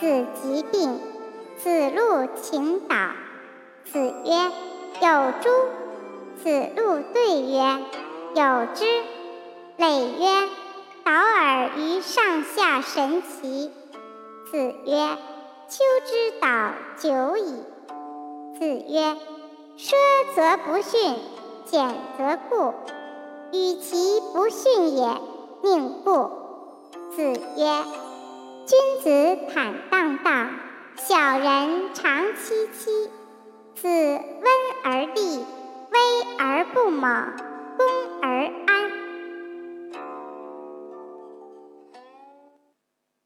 子疾病，子路请导。子曰：有诸？子路对曰：有之。累曰：导尔于上下神奇。子曰：秋之导久矣。子曰：说则不逊，俭则固。与其不逊也，宁固。子曰：君子坦小人长戚戚子温而立威而不猛恭